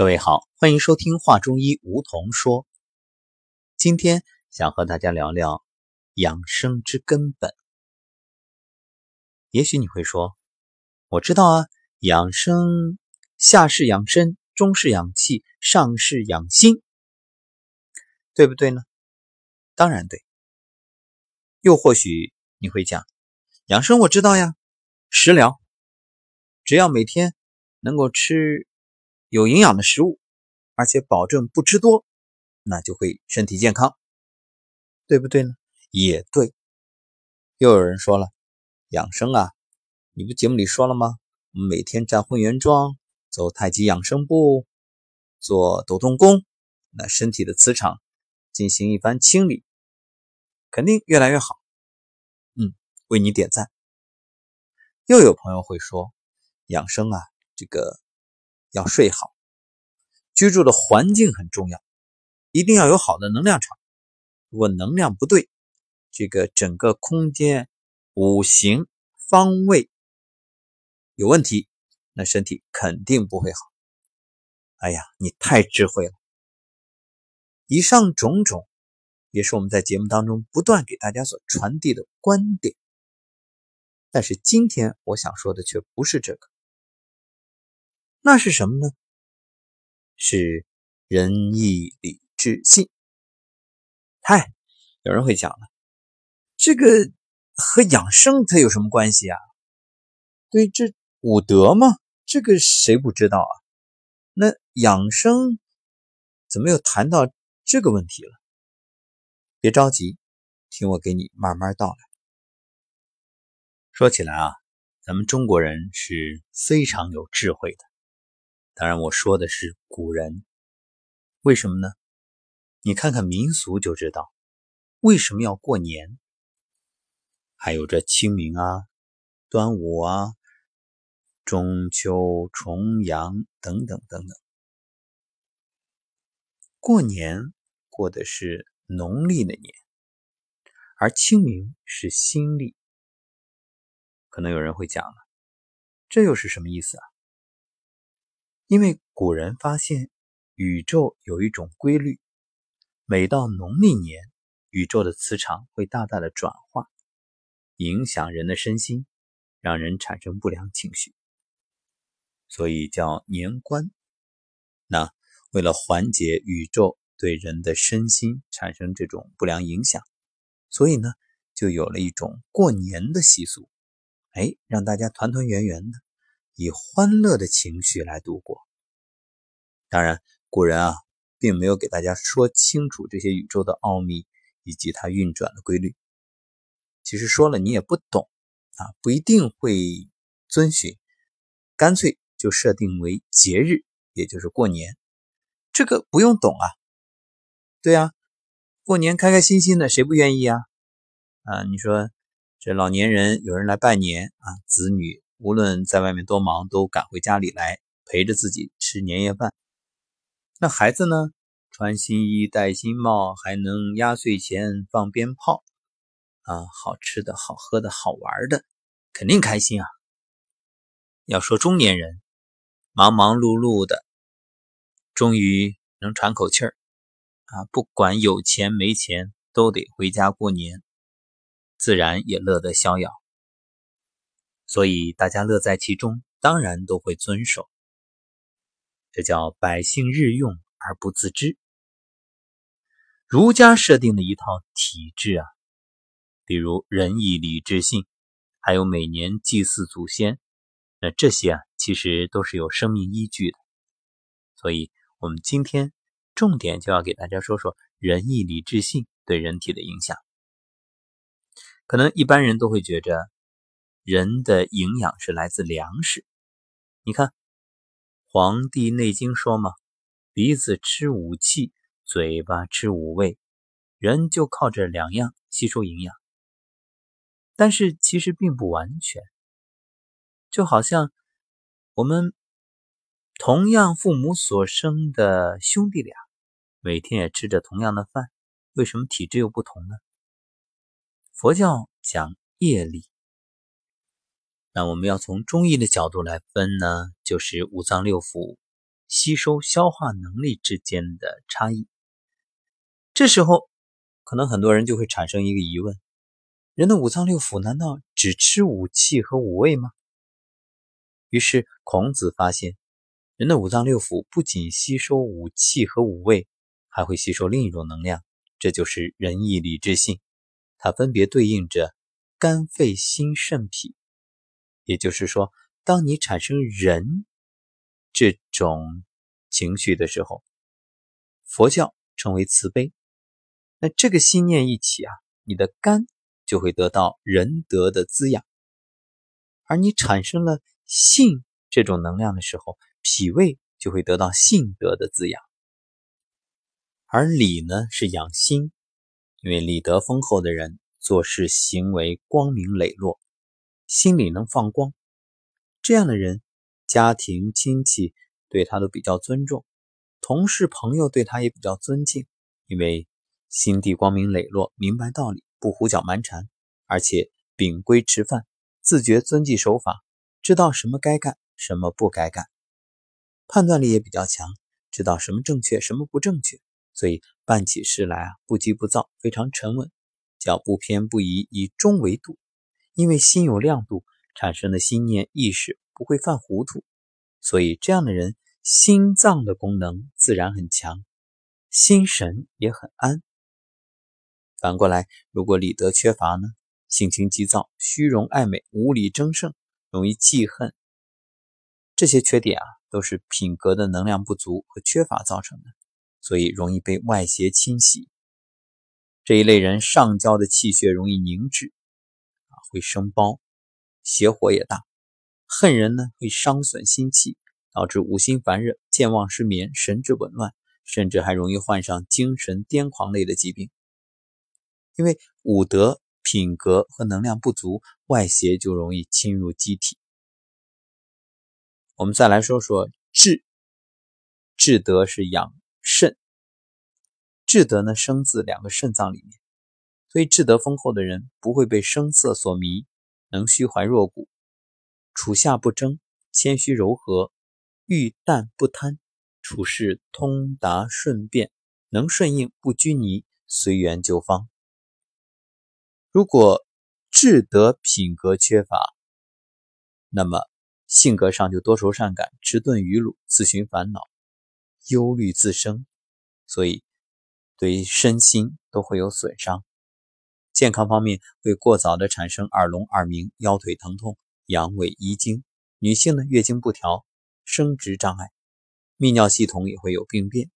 各位好，欢迎收听《话中医》，梧桐说。今天想和大家聊聊养生之根本。也许你会说，我知道啊，养生下是养身，中是养气，上是养心，对不对呢？当然对。又或许你会讲，养生我知道呀，食疗，只要每天能够吃。有营养的食物，而且保证不吃多，那就会身体健康，对不对呢？也对。又有人说了，养生啊，你不节目里说了吗？我们每天站混元桩，走太极养生步，做抖动功，那身体的磁场进行一番清理，肯定越来越好。嗯，为你点赞。又有朋友会说，养生啊，这个。要睡好，居住的环境很重要，一定要有好的能量场。如果能量不对，这个整个空间、五行方位有问题，那身体肯定不会好。哎呀，你太智慧了！以上种种，也是我们在节目当中不断给大家所传递的观点。但是今天我想说的却不是这个。那是什么呢？是仁义礼智信。嗨，有人会讲了，这个和养生它有什么关系啊？对，这五德嘛，这个谁不知道啊？那养生怎么又谈到这个问题了？别着急，听我给你慢慢道来。说起来啊，咱们中国人是非常有智慧的。当然，我说的是古人，为什么呢？你看看民俗就知道，为什么要过年？还有这清明啊、端午啊、中秋、重阳等等等等。过年过的是农历的年，而清明是新历。可能有人会讲了，这又是什么意思啊？因为古人发现，宇宙有一种规律，每到农历年，宇宙的磁场会大大的转化，影响人的身心，让人产生不良情绪，所以叫年关。那为了缓解宇宙对人的身心产生这种不良影响，所以呢，就有了一种过年的习俗，哎，让大家团团圆圆的。以欢乐的情绪来度过。当然，古人啊，并没有给大家说清楚这些宇宙的奥秘以及它运转的规律。其实说了你也不懂啊，不一定会遵循，干脆就设定为节日，也就是过年。这个不用懂啊。对啊，过年开开心心的，谁不愿意啊？啊，你说这老年人有人来拜年啊，子女。无论在外面多忙，都赶回家里来陪着自己吃年夜饭。那孩子呢？穿新衣、戴新帽，还能压岁钱、放鞭炮，啊，好吃的、好喝的、好玩的，肯定开心啊！要说中年人，忙忙碌碌的，终于能喘口气儿，啊，不管有钱没钱，都得回家过年，自然也乐得逍遥。所以大家乐在其中，当然都会遵守。这叫百姓日用而不自知。儒家设定的一套体制啊，比如仁义礼智信，还有每年祭祀祖先，那这些啊，其实都是有生命依据的。所以，我们今天重点就要给大家说说仁义礼智信对人体的影响。可能一般人都会觉着。人的营养是来自粮食，你看《黄帝内经》说嘛，鼻子吃五气，嘴巴吃五味，人就靠这两样吸收营养。但是其实并不完全，就好像我们同样父母所生的兄弟俩，每天也吃着同样的饭，为什么体质又不同呢？佛教讲业力。那我们要从中医的角度来分呢，就是五脏六腑吸收、消化能力之间的差异。这时候，可能很多人就会产生一个疑问：人的五脏六腑难道只吃五气和五味吗？于是孔子发现，人的五脏六腑不仅吸收五气和五味，还会吸收另一种能量，这就是仁义礼智信。它分别对应着肝、肺、心、肾、脾。也就是说，当你产生仁这种情绪的时候，佛教称为慈悲。那这个心念一起啊，你的肝就会得到仁德的滋养，而你产生了。性这种能量的时候，脾胃就会得到性德的滋养，而礼呢是养心，因为礼德丰厚的人做事行为光明磊落，心里能放光，这样的人家庭亲戚对他都比较尊重，同事朋友对他也比较尊敬，因为心地光明磊落，明白道理，不胡搅蛮缠，而且秉规吃饭，自觉遵纪守法。知道什么该干，什么不该干，判断力也比较强，知道什么正确，什么不正确，所以办起事来啊不急不躁，非常沉稳，叫不偏不倚，以中为度。因为心有亮度，产生的心念意识不会犯糊涂，所以这样的人心脏的功能自然很强，心神也很安。反过来，如果礼德缺乏呢，性情急躁，虚荣爱美，无理争胜。容易记恨，这些缺点啊，都是品格的能量不足和缺乏造成的，所以容易被外邪侵袭。这一类人上焦的气血容易凝滞，会生包，邪火也大。恨人呢，会伤损心气，导致五心烦热、健忘失眠、神志紊乱，甚至还容易患上精神癫狂类的疾病。因为五德。品格和能量不足，外邪就容易侵入机体。我们再来说说智，智德是养肾，智德呢生自两个肾脏里面，所以志德丰厚的人不会被声色所迷，能虚怀若谷，处下不争，谦虚柔和，遇淡不贪，处事通达顺便，能顺应不拘泥，随缘就方。如果智德品格缺乏，那么性格上就多愁善感、迟钝愚鲁、自寻烦恼、忧虑自生，所以对身心都会有损伤。健康方面会过早的产生耳聋、耳鸣、腰腿疼痛、阳痿遗精。女性呢，月经不调、生殖障碍，泌尿系统也会有病变。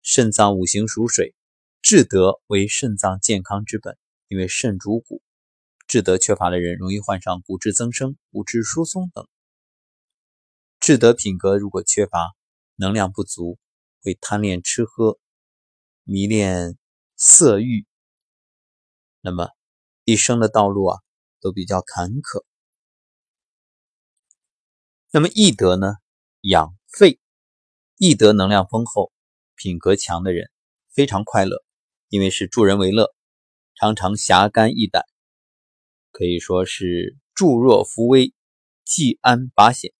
肾脏五行属水，智德为肾脏健康之本。因为肾主骨，志德缺乏的人容易患上骨质增生、骨质疏松等。志德品格如果缺乏，能量不足，会贪恋吃喝，迷恋色欲，那么一生的道路啊都比较坎坷。那么义德呢？养肺，义德能量丰厚、品格强的人非常快乐，因为是助人为乐。常常侠肝义胆，可以说是助弱扶危、济安拔险。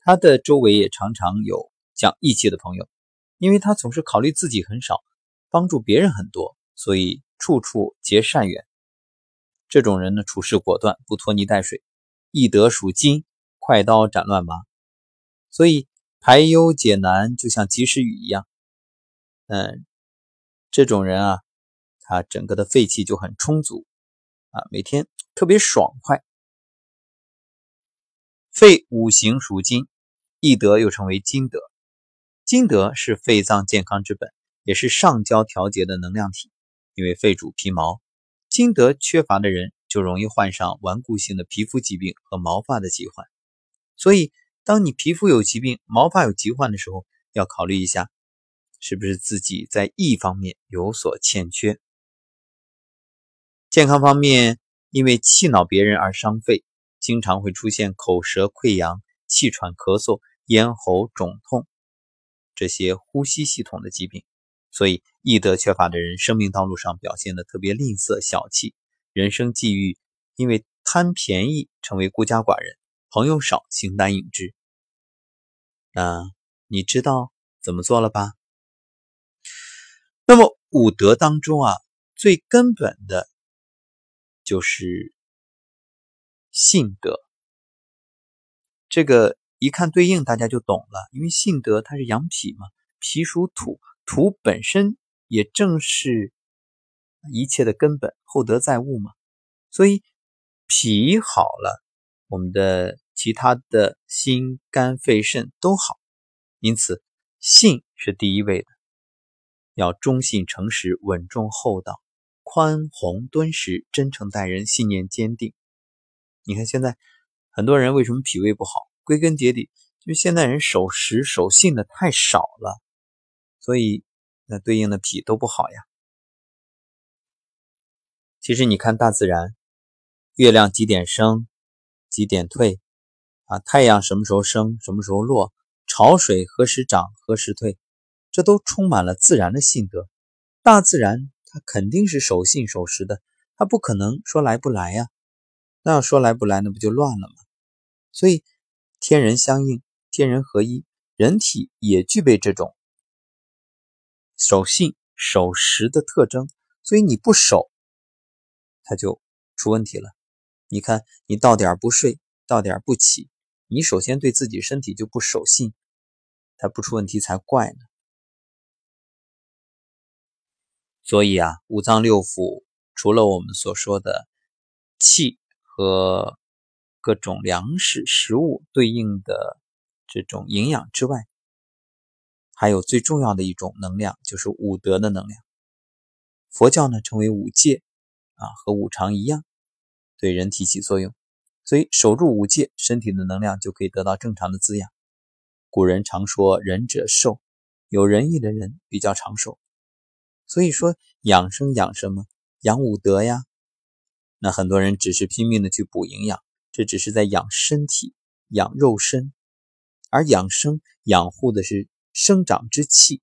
他的周围也常常有讲义气的朋友，因为他总是考虑自己很少，帮助别人很多，所以处处结善缘。这种人呢，处事果断，不拖泥带水。易德属金，快刀斩乱麻，所以排忧解难就像及时雨一样。嗯，这种人啊。他整个的肺气就很充足啊，每天特别爽快。肺五行属金，易德又称为金德。金德是肺脏健康之本，也是上焦调节的能量体。因为肺主皮毛，金德缺乏的人就容易患上顽固性的皮肤疾病和毛发的疾患。所以，当你皮肤有疾病、毛发有疾患的时候，要考虑一下，是不是自己在易方面有所欠缺。健康方面，因为气恼别人而伤肺，经常会出现口舌溃疡、气喘、咳嗽、咽喉肿痛这些呼吸系统的疾病。所以，易德缺乏的人，生命道路上表现的特别吝啬、小气，人生际遇因为贪便宜成为孤家寡人，朋友少，形单影只。那你知道怎么做了吧？那么五德当中啊，最根本的就是信德。这个一看对应，大家就懂了。因为信德它是养脾嘛，脾属土，土本身也正是一切的根本，厚德载物嘛。所以脾好了，我们的其他的心、肝、肺、肾都好。因此，信是第一位的。要忠信诚实、稳重厚道、宽宏敦实、真诚待人、信念坚定。你看现在很多人为什么脾胃不好？归根结底，就是现代人守时守信的太少了，所以那对应的脾都不好呀。其实你看大自然，月亮几点升，几点退啊？太阳什么时候升，什么时候落？潮水何时涨，何时退？这都充满了自然的性德，大自然它肯定是守信守时的，它不可能说来不来呀。那要说来不来，那不就乱了吗？所以天人相应，天人合一，人体也具备这种守信守时的特征。所以你不守，它就出问题了。你看，你到点不睡，到点不起，你首先对自己身体就不守信，它不出问题才怪呢。所以啊，五脏六腑除了我们所说的气和各种粮食、食物对应的这种营养之外，还有最重要的一种能量，就是五德的能量。佛教呢称为五戒啊，和五常一样，对人体起作用。所以守住五戒，身体的能量就可以得到正常的滋养。古人常说仁者寿，有仁义的人比较长寿。所以说养生养什么？养五德呀。那很多人只是拼命的去补营养，这只是在养身体、养肉身，而养生养护的是生长之气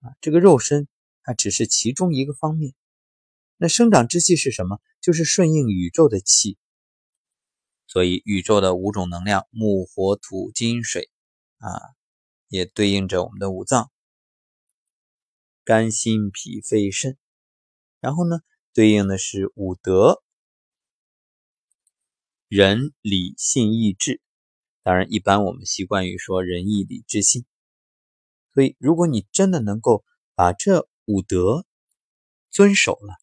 啊。这个肉身它只是其中一个方面。那生长之气是什么？就是顺应宇宙的气。所以宇宙的五种能量：木、火、土、金、水啊，也对应着我们的五脏。肝、心、脾、肺、肾，然后呢，对应的是五德：仁、礼、信、义、智。当然，一般我们习惯于说仁、义、礼、智、信。所以，如果你真的能够把这五德遵守了，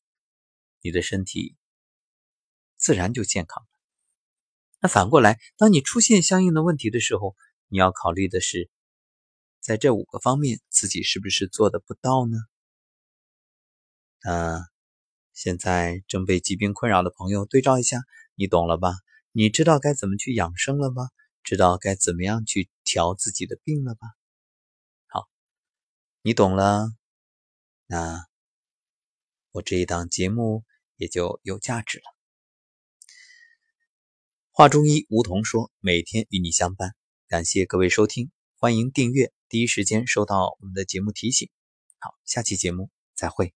你的身体自然就健康了。那反过来，当你出现相应的问题的时候，你要考虑的是。在这五个方面，自己是不是做的不到呢？那现在正被疾病困扰的朋友，对照一下，你懂了吧？你知道该怎么去养生了吧？知道该怎么样去调自己的病了吧？你懂了，那我这一档节目也就有价值了。话中医吴桐说，每天与你相伴，感谢各位收听，欢迎订阅。第一时间收到我们的节目提醒。好，下期节目再会。